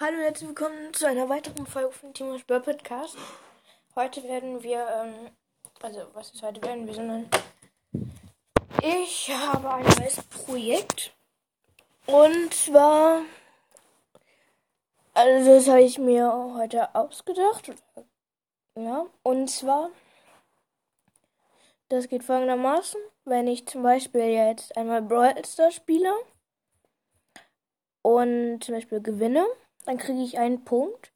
Hallo und herzlich willkommen zu einer weiteren Folge von Timo's Burr Podcast. Heute werden wir, ähm, also was ist heute werden wir, sondern ich habe ein neues Projekt. Und zwar, also das habe ich mir heute ausgedacht. Ja, und zwar, das geht folgendermaßen, wenn ich zum Beispiel jetzt einmal Brawl Stars spiele und zum Beispiel gewinne, dann kriege ich einen Punkt.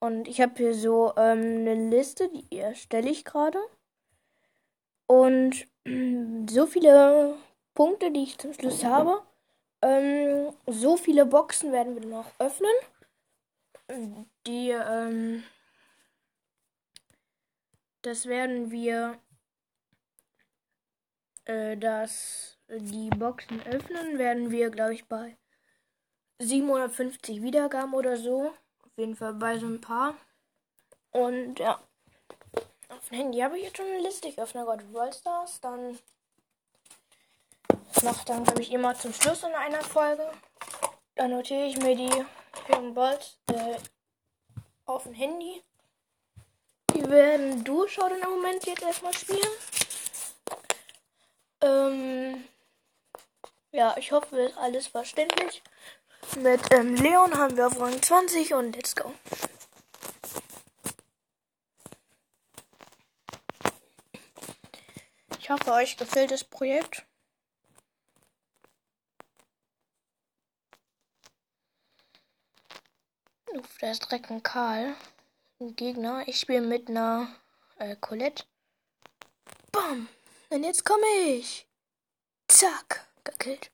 Und ich habe hier so ähm, eine Liste, die erstelle ich gerade. Und so viele Punkte, die ich zum Schluss habe, ähm, so viele Boxen werden wir noch öffnen. Die, ähm, das werden wir, äh, das, die Boxen öffnen, werden wir, glaube ich, bei 750 Wiedergaben oder so. Auf jeden Fall bei so ein paar. Und ja. Auf dem Handy habe ich jetzt schon eine Liste. Ich öffne gerade Brawl Stars. Dann noch dann, glaube ich, immer zum Schluss in einer Folge. Dann notiere ich mir die für Balls äh, auf dem Handy. Die werden Durchschau im Moment jetzt erstmal spielen. Ähm, ja, ich hoffe, ist alles verständlich. Mit ähm, Leon haben wir auf Rang 20 und let's go. Ich hoffe, euch gefällt das Projekt. Uff, da ist direkt ein Karl. Ein Gegner. Ich spiele mit einer äh, Colette. Bam! Und jetzt komme ich. Zack. Gekillt.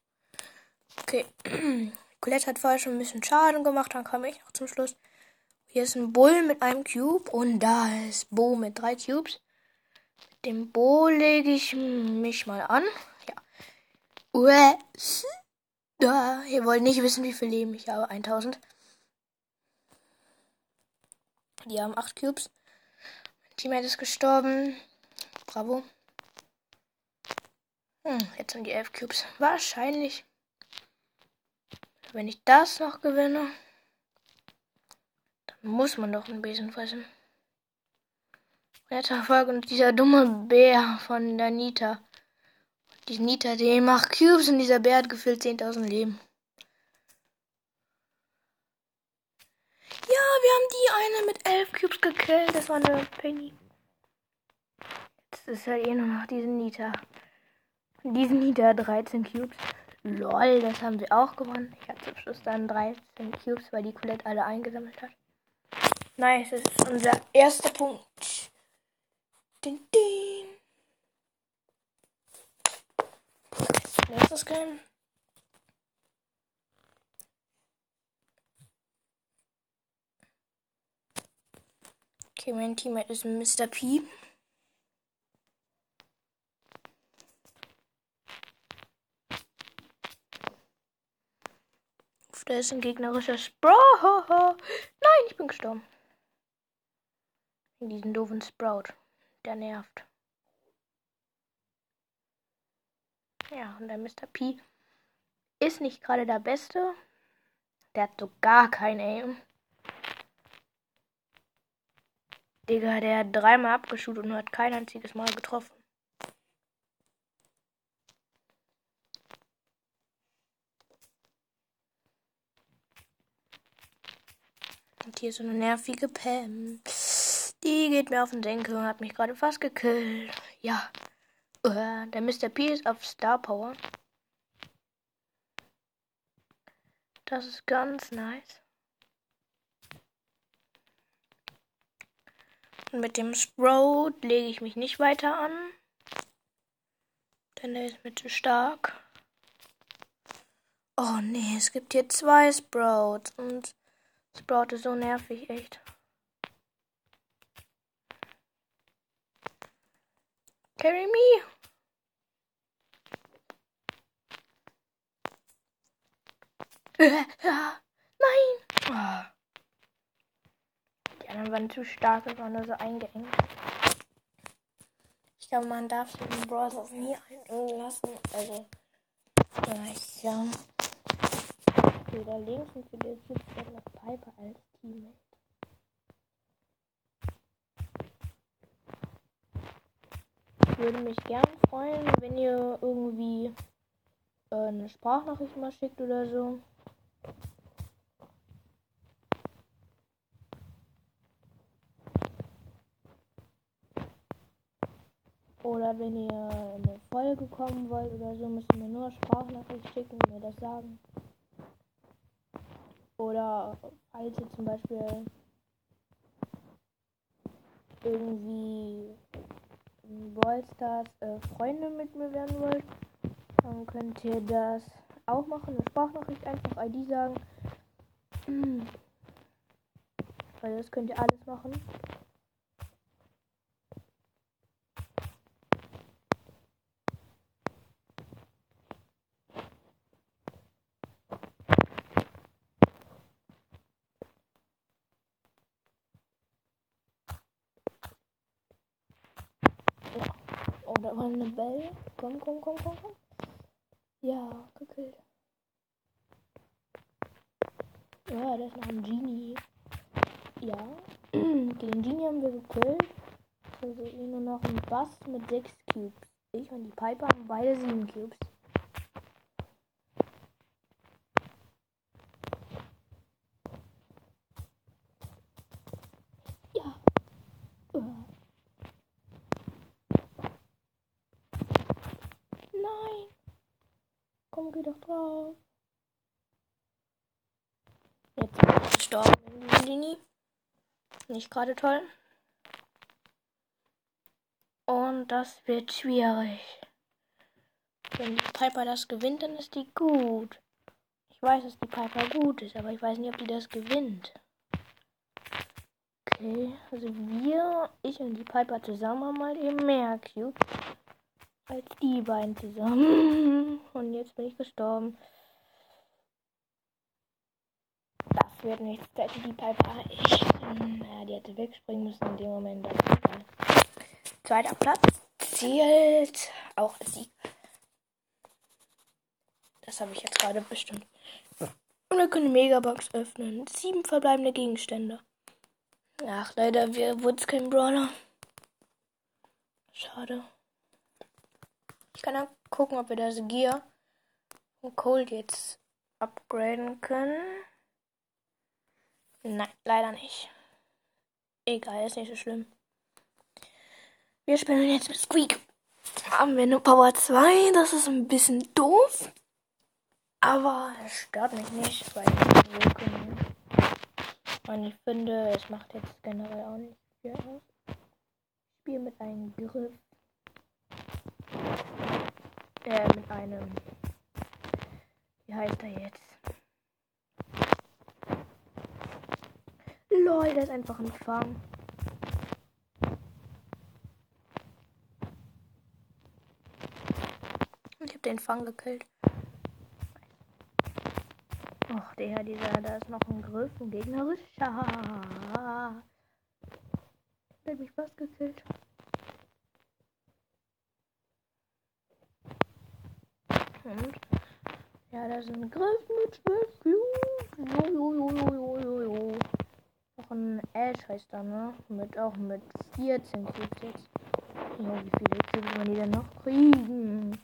Okay. Colette hat vorher schon ein bisschen Schaden gemacht, dann kam ich noch zum Schluss. Hier ist ein Bull mit einem Cube und da ist Bo mit drei Cubes. Mit dem Bo lege ich mich mal an. Ja. Da, ihr wollt nicht wissen, wie viel Leben ich habe. 1000. Die haben 8 Cubes. Mein Teammate ist gestorben. Bravo. Hm, jetzt haben die 11 Cubes. Wahrscheinlich. Wenn ich das noch gewinne, dann muss man doch einen Besen fressen. Letzter Folge und dieser dumme Bär von der Nita. Die Nita, die macht Cubes und dieser Bär hat gefühlt 10.000 Leben. Ja, wir haben die eine mit 11 Cubes gekillt. Das war eine Penny. Jetzt ist halt eh nur noch diese Nita. Diesen Nita 13 Cubes. Lol, das haben wir auch gewonnen. Ich hatte zum Schluss dann 13 Cubes, weil die Colette alle eingesammelt hat. Nice, das ist unser erster Punkt. Din, din. Nächstes Game. Okay, mein Teammate ist Mr. P. Da ist ein gegnerischer Sprout. Nein, ich bin gestorben. In diesen doofen Sprout. Der nervt. Ja, und der Mr. P ist nicht gerade der Beste. Der hat so gar kein Aim. Digga, der hat dreimal abgeschult und hat kein einziges Mal getroffen. Und hier so eine nervige Pam. Die geht mir auf den Senkel und hat mich gerade fast gekillt. Ja. Uh, der Mr. P ist auf Star Power. Das ist ganz nice. Und mit dem Sprout lege ich mich nicht weiter an. Denn der ist mir zu stark. Oh nee, es gibt hier zwei Sprouts und Sprout ist so nervig, echt. Carry me. Nein. Die anderen waren zu stark, wir waren nur so eingeengt. Ich glaube, man darf den Browser nie einengen lassen. Also, ja, ich, ja. Feder links und für den Schutz dann noch Piper als Teammate. Ich würde mich gern freuen, wenn ihr irgendwie äh, eine Sprachnachricht mal schickt oder so. Oder wenn ihr in eine Folge kommen wollt oder so, müsst ihr mir nur Sprachnachricht schicken und mir das sagen. Oder falls ihr zum Beispiel irgendwie in Brawl Stars äh, Freunde mit mir werden wollt, dann könnt ihr das auch machen. Eine Sprachnachricht einfach ID sagen. Also das könnt ihr alles machen. War eine Belle. Komm, komm, komm, komm, komm. Ja, gekillt. Ja, da ist noch ein Genie. Ja. Den Genie haben wir gekillt. Also nur noch ein Bass mit 6 Cubes. Ich und die Piper haben beide 7 Cubes. Komm, geh doch drauf. Jetzt bin ich gestorben. Nicht gerade toll. Und das wird schwierig. Wenn die Piper das gewinnt, dann ist die gut. Ich weiß, dass die Piper gut ist, aber ich weiß nicht, ob die das gewinnt. Okay, also wir, ich und die Piper zusammen haben halt eben mehr Cubes als die beiden zusammen. Und jetzt bin ich gestorben. Das wird nichts. Da die Piper ich. Ja, die hätte wegspringen müssen in dem Moment. Zweiter Platz zählt auch als Sieg. Das habe ich jetzt gerade bestimmt. Und wir können Megabox öffnen. Sieben verbleibende Gegenstände. Ach, leider wurde es kein Brawler. Schade. Ich kann dann gucken, ob wir das Gear von Cold jetzt upgraden können. Nein, leider nicht. Egal, ist nicht so schlimm. Wir spielen jetzt mit Squeak. Haben wir nur Power 2, das ist ein bisschen doof. Aber es stört mich nicht, weil ich wirken. Und ich finde, es macht jetzt generell auch nicht viel aus. Ich spiele mit einem Griff äh, mit einem. Wie heißt er jetzt? Lol, der ist einfach ein Fang. Ich hab den Fang gekillt. Ach, der, dieser, da ist noch ein Griff, ein gegnerischer. Der hat mich fast gekillt. Und ja, ist ein Griff mit 12 Cubes. Noch ein Ash heißt da, ne? Mit, auch mit 14 Cubes jetzt. Jo, wie viele Cubes man die denn noch kriegen?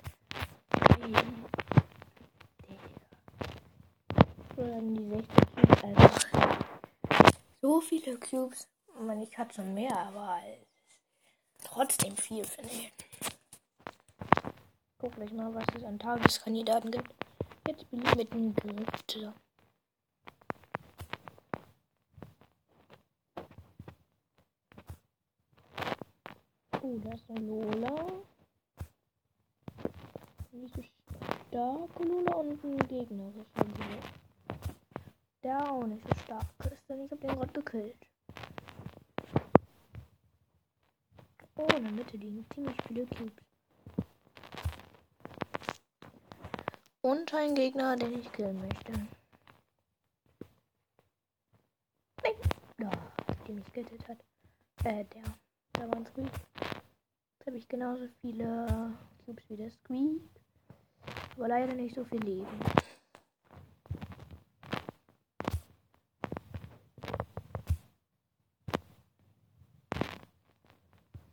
kriegen. Die 16 Cubes einfach. So viele Cubes. Ich meine, ich hatte schon mehr, aber trotzdem viel, finde ich guck gleich mal, was es an Tageskandidaten gibt. Jetzt bin ich mit dem Griff Oh, da ist eine Lola. Nicht so starke Lola und ein Lola. Der auch nicht so stark ist, denn ich hab den gerade gekillt. Oh, in der Mitte liegen ziemlich viele Cubes. Und ein Gegner, den ich killen möchte. Ja, der mich getötet hat. Äh, der. Da war ein Squeak. Jetzt habe ich genauso viele Cubes wie der Squeak. Aber leider nicht so viel Leben.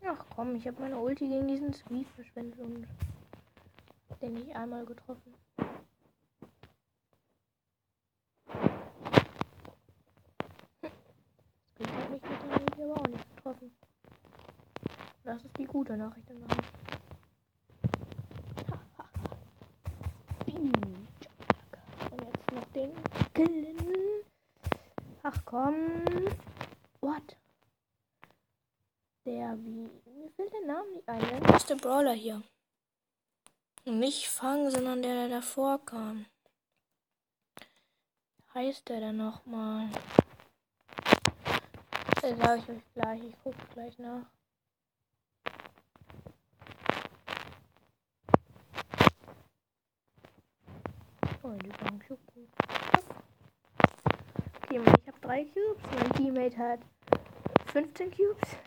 Ach komm, ich habe meine Ulti gegen diesen Sweep verschwendet und den nicht einmal getroffen. Das hat mich mit der Ulti aber auch nicht getroffen. Das ist die gute Nachricht im Nachricht. Und jetzt noch den killen. Ach komm. What? Der wie. Mir fällt der Name nicht ein. Der ist der Brawler hier. Nicht Fang, sondern der, der davor kam. Heißt der denn nochmal? Das sage ich euch gleich. Ich gucke gleich nach. So gut. Okay, ich habe drei Cubes. Mein Teammate hat 15 Cubes.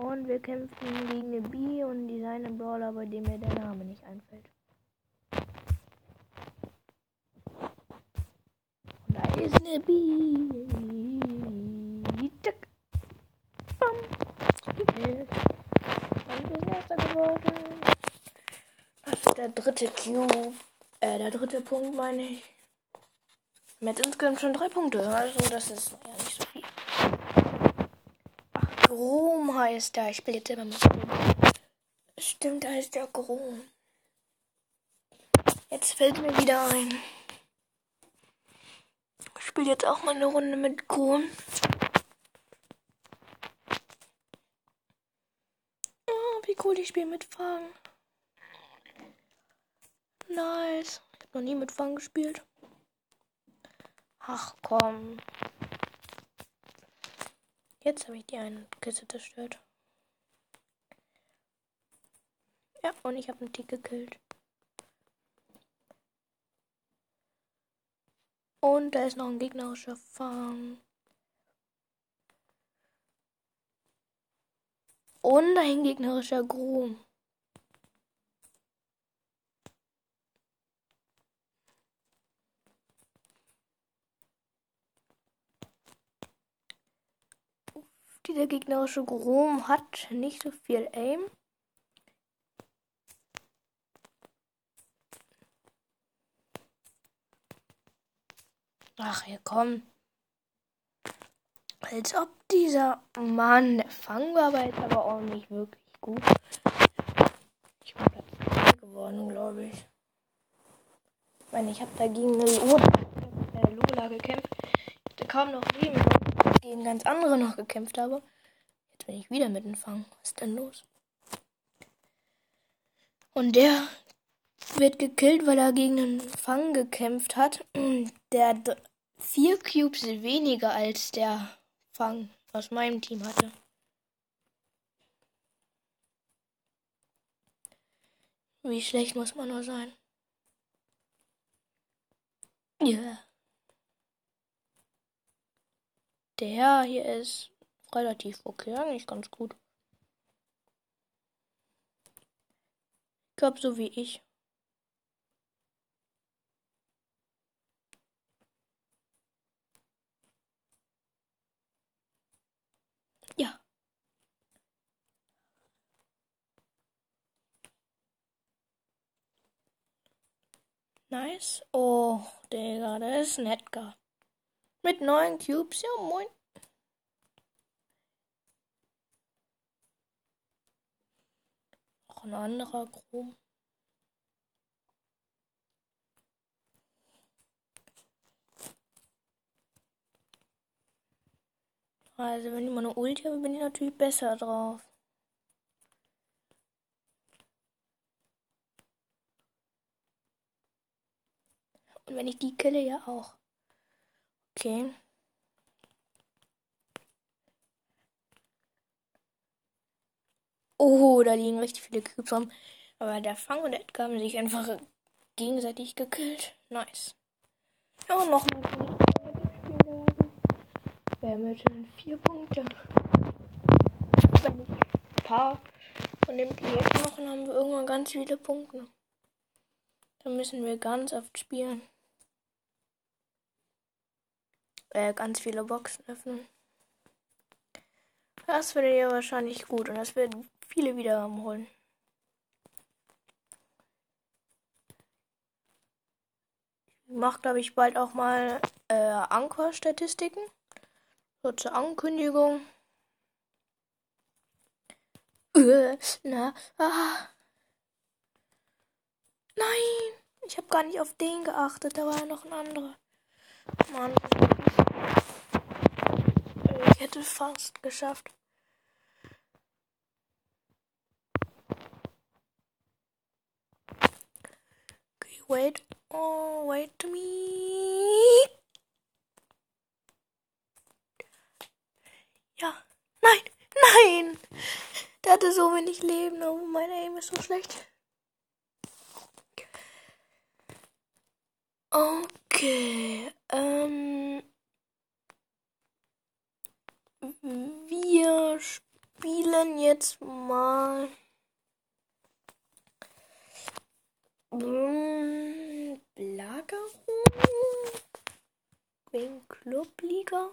Und wir kämpfen gegen eine B und die seine Brawler, bei dem mir der Name nicht einfällt. Und da ist eine B. Tick. Bam. Und wir sind erster geworden. Der dritte Cube. Äh, der dritte Punkt meine ich. Mit insgesamt schon drei Punkte. Also das ist ja nicht so viel. Grom heißt der. Ich spiele jetzt immer mit Grom. Stimmt, heißt der Grom. Jetzt fällt mir wieder ein. Ich spiele jetzt auch mal eine Runde mit Grom. Oh, wie cool ich spiele mit Fang. Nice. Ich habe noch nie mit Fang gespielt. Ach komm. Jetzt habe ich die eine Kiste zerstört. Ja, und ich habe einen Tick gekillt. Und da ist noch ein gegnerischer Fang. Und ein gegnerischer Grom. Dieser gegnerische Grom hat nicht so viel Aim. Ach, hier komm. Als ob dieser Mann der Fang war, aber jetzt aber auch nicht wirklich gut. Ich bin Platz geworden, glaube ich. Ich meine, ich habe dagegen eine Lola, äh, Lola gekämpft. Ich hatte kaum noch Leben gegen ganz andere noch gekämpft habe. Jetzt bin ich wieder mit dem Fang. Was ist denn los? Und der wird gekillt, weil er gegen einen Fang gekämpft hat. Der vier Cubes weniger als der Fang aus meinem Team hatte. Wie schlecht muss man nur sein? Ja. Yeah. Der hier ist relativ okay, eigentlich ganz gut. Ich glaube, so wie ich. Ja. Nice. Oh, Digga, das ist Nedgar. Mit neun Cubes, ja moin. Auch ein anderer Chrom. Also wenn ich mal eine Ulti habe, bin ich natürlich besser drauf. Und wenn ich die kille, ja auch. Okay. Oh, da liegen richtig viele Cubes. Aber der Fang und Edgar haben sich einfach gegenseitig gekillt. Nice. Ja, und noch ein jetzt schon vier Punkte. Wenn ich ein paar von dem Projekt machen, haben wir irgendwann ganz viele Punkte. Dann müssen wir ganz oft spielen äh, ganz viele Boxen öffnen. Das findet ihr wahrscheinlich gut und das werden viele wieder haben wollen. Ich mache, glaube ich, bald auch mal äh, Anchor-Statistiken. So zur Ankündigung. Äh, na, ah. Nein, ich habe gar nicht auf den geachtet. Da war ja noch ein anderer. Mann. Hätte fast geschafft. Okay, wait. Oh, wait to me. Ja. Nein. Nein. Der hatte so wenig Leben. Oh, mein Aim ist so schlecht. Okay. Ähm. Wir spielen jetzt mal. Belagerung wegen Clubliga.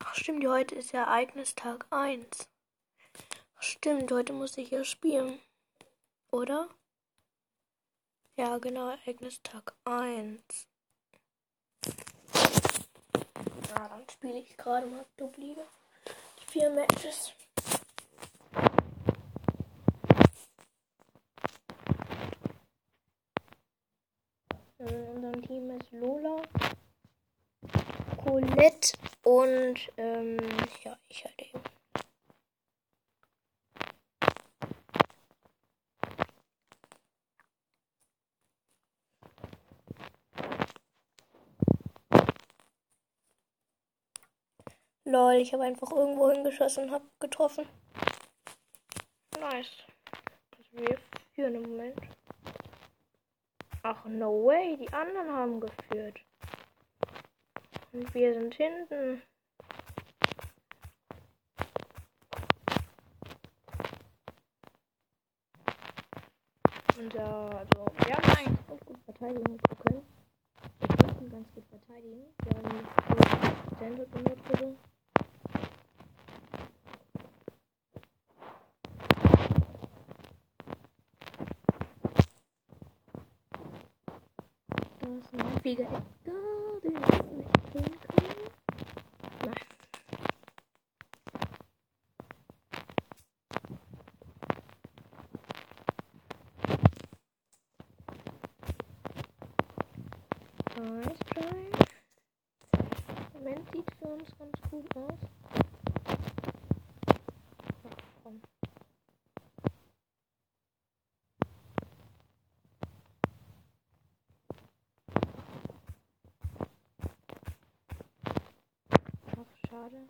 Ach stimmt, heute ist ja Ereignistag 1. Ach stimmt, heute muss ich ja spielen. Oder? Ja, genau, Ereignistag 1. Ja, dann spiele ich gerade mal Clubliga. Die vier Matches. In unserem Team ist Lola, Colette und ähm, ja, ich halt eben. Lol, ich habe einfach irgendwo hingeschossen und habe getroffen. Nice. Also wir führen im Moment. Ach, no way, die anderen haben geführt. Und wir sind hinten. Und ja, also, wir haben eigentlich ganz gut verteidigen können. Wir konnten ganz gut verteidigen. Wir haben die Standard benutzt. Flieger egal, den ich nicht tun kann. Nein. Nice try. Moment sieht für uns ganz gut aus. Schade.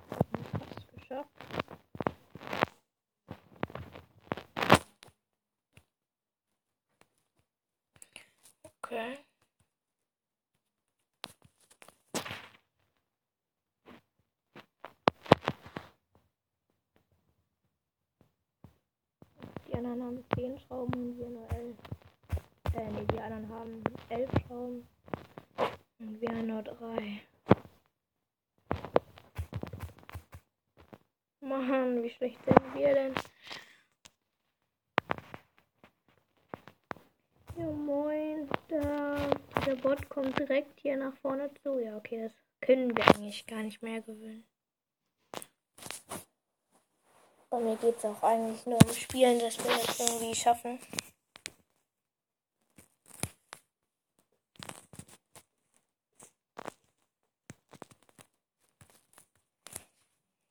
Fast geschafft. Okay. Die anderen haben 10 Schrauben wir nur 11. Äh, nee, die anderen haben 11 Schrauben und wir nur 3. Mann, wie schlecht sind wir denn? Ja, moin. Da, der Bot kommt direkt hier nach vorne zu. Ja, okay, das können wir eigentlich gar nicht mehr gewöhnen. Bei mir geht es auch eigentlich nur um Spielen, dass wir das irgendwie schaffen.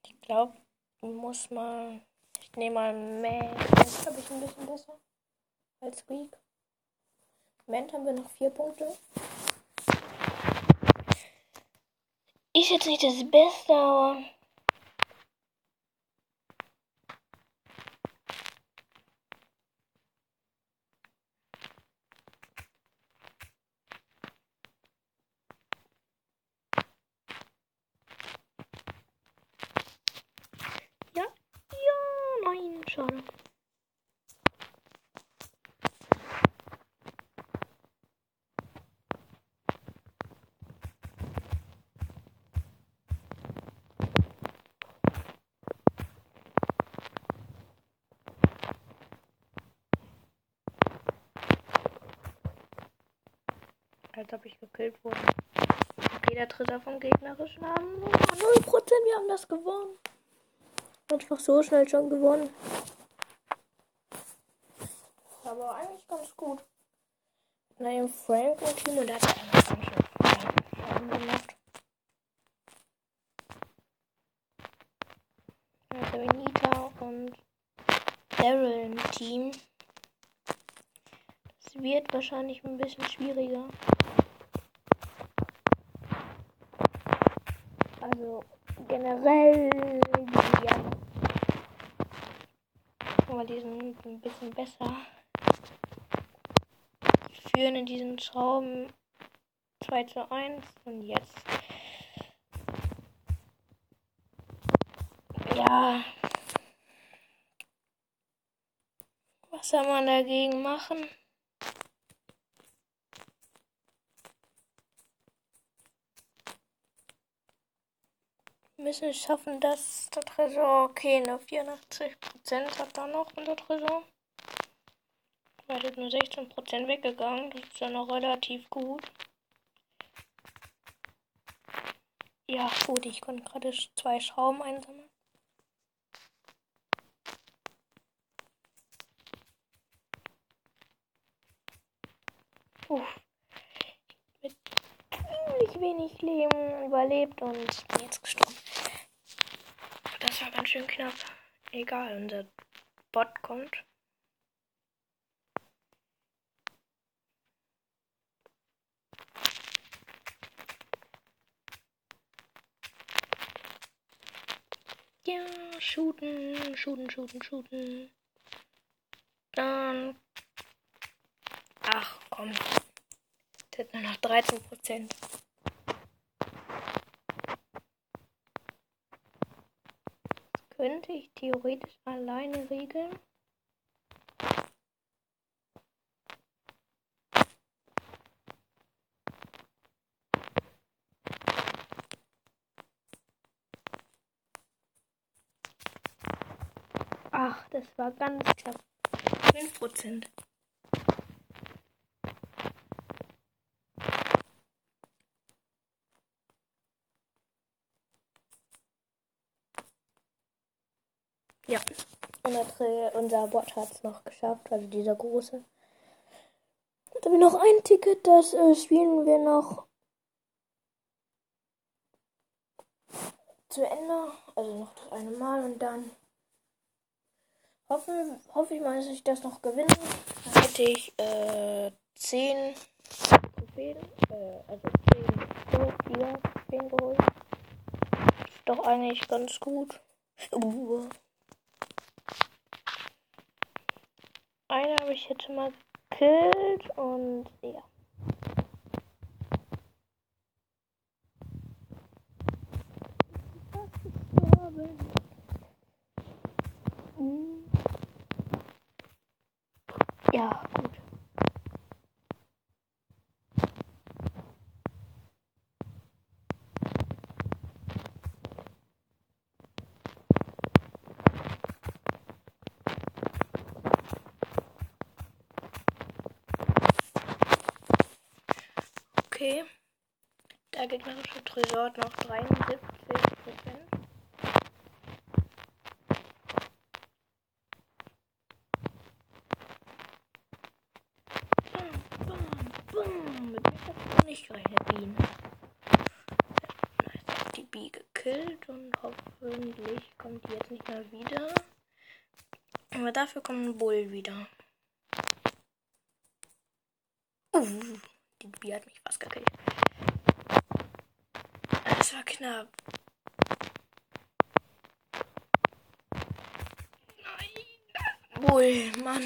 Ich glaube, muss mal. Ich nehme mal Ment. Das glaube ich ein bisschen besser als Weak. Ment haben wir noch vier Punkte. Ist jetzt nicht das Beste, aber. schade. Als ob ich gekillt wurde. Okay, der Treffer vom gegnerischen haben 0%. Wir haben das gewonnen. Einfach so schnell schon gewonnen. Aber eigentlich ganz gut. Nein, Frank und Team der hat einfach ganz schön gemacht. Also Benita und Daryl im Team. Das wird wahrscheinlich ein bisschen schwieriger. Also generell die sind ein bisschen besser. Die führen in diesen Schrauben 2 zu 1 und jetzt. Ja. Was soll man dagegen machen? Müssen es schaffen, dass der Tresor, okay, nur 84% hat da noch unser Tresor. Weil ist nur 16% weggegangen, das ist ja noch relativ gut. Ja, gut, ich konnte gerade zwei Schrauben einsammeln. Uff. Mit ziemlich wenig Leben überlebt und jetzt gestorben. Das war ganz schön knapp. Egal, unser Bot kommt. Ja, shooten, shooten, shooten, shooten. Dann. Ach, komm. Das hat nur noch 13 Prozent. Könnte ich theoretisch alleine regeln. Ach, das war ganz knapp. 5%. Ja, unser, unser Bot hat es noch geschafft, also dieser große. Jetzt habe ich noch ein Ticket, das äh, spielen wir noch zu Ende. Also noch das eine Mal und dann hoffe, hoffe ich mal, dass ich das noch gewinne. Dann hätte ich äh, 10 Trophäen, äh, also 10 4 Trophäen geholt. Ist doch eigentlich ganz gut. Eine habe ich jetzt mal gekillt und ja. Ja, gut. Okay. Der gegnerische Tresor noch 73 Prozent. Nicht gerechnet, Bienen. Jetzt die Bee gekillt und hoffentlich kommt die jetzt nicht mehr wieder. Aber dafür kommt ein Bull wieder. Uh. Die Bi hat mich fast gekillt. War knapp. Nein. Wohl, Mann.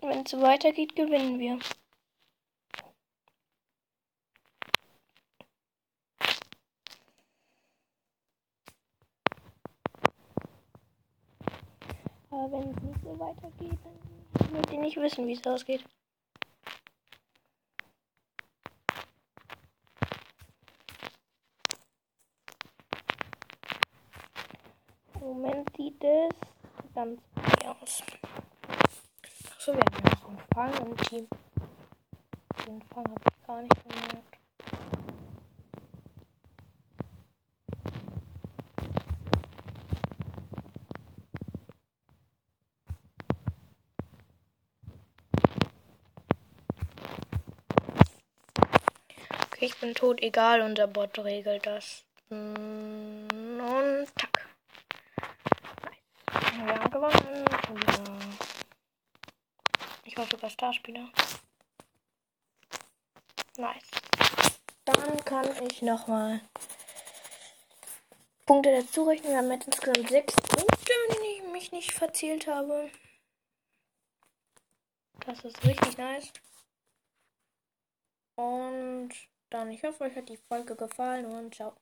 Wenn es so weitergeht, gewinnen wir. Aber wenn es nicht so weitergeht, dann wird ihr nicht wissen, wie es ausgeht. Moment sieht es ganz aus. Achso, wir haben noch einen Fang im Team. Den Fang habe ich gar nicht gemerkt. Okay, ich bin tot, egal, unser Bot regelt das. Mm, und tack. Nice. Wir haben gewonnen. Ja. Ich war sogar Starspieler. Nice. Dann kann ich nochmal Punkte dazu rechnen. Wir haben jetzt insgesamt sechs Punkte, wenn ich mich nicht verzählt habe. Das ist richtig nice. Und dann, ich hoffe, euch hat die Folge gefallen und ciao.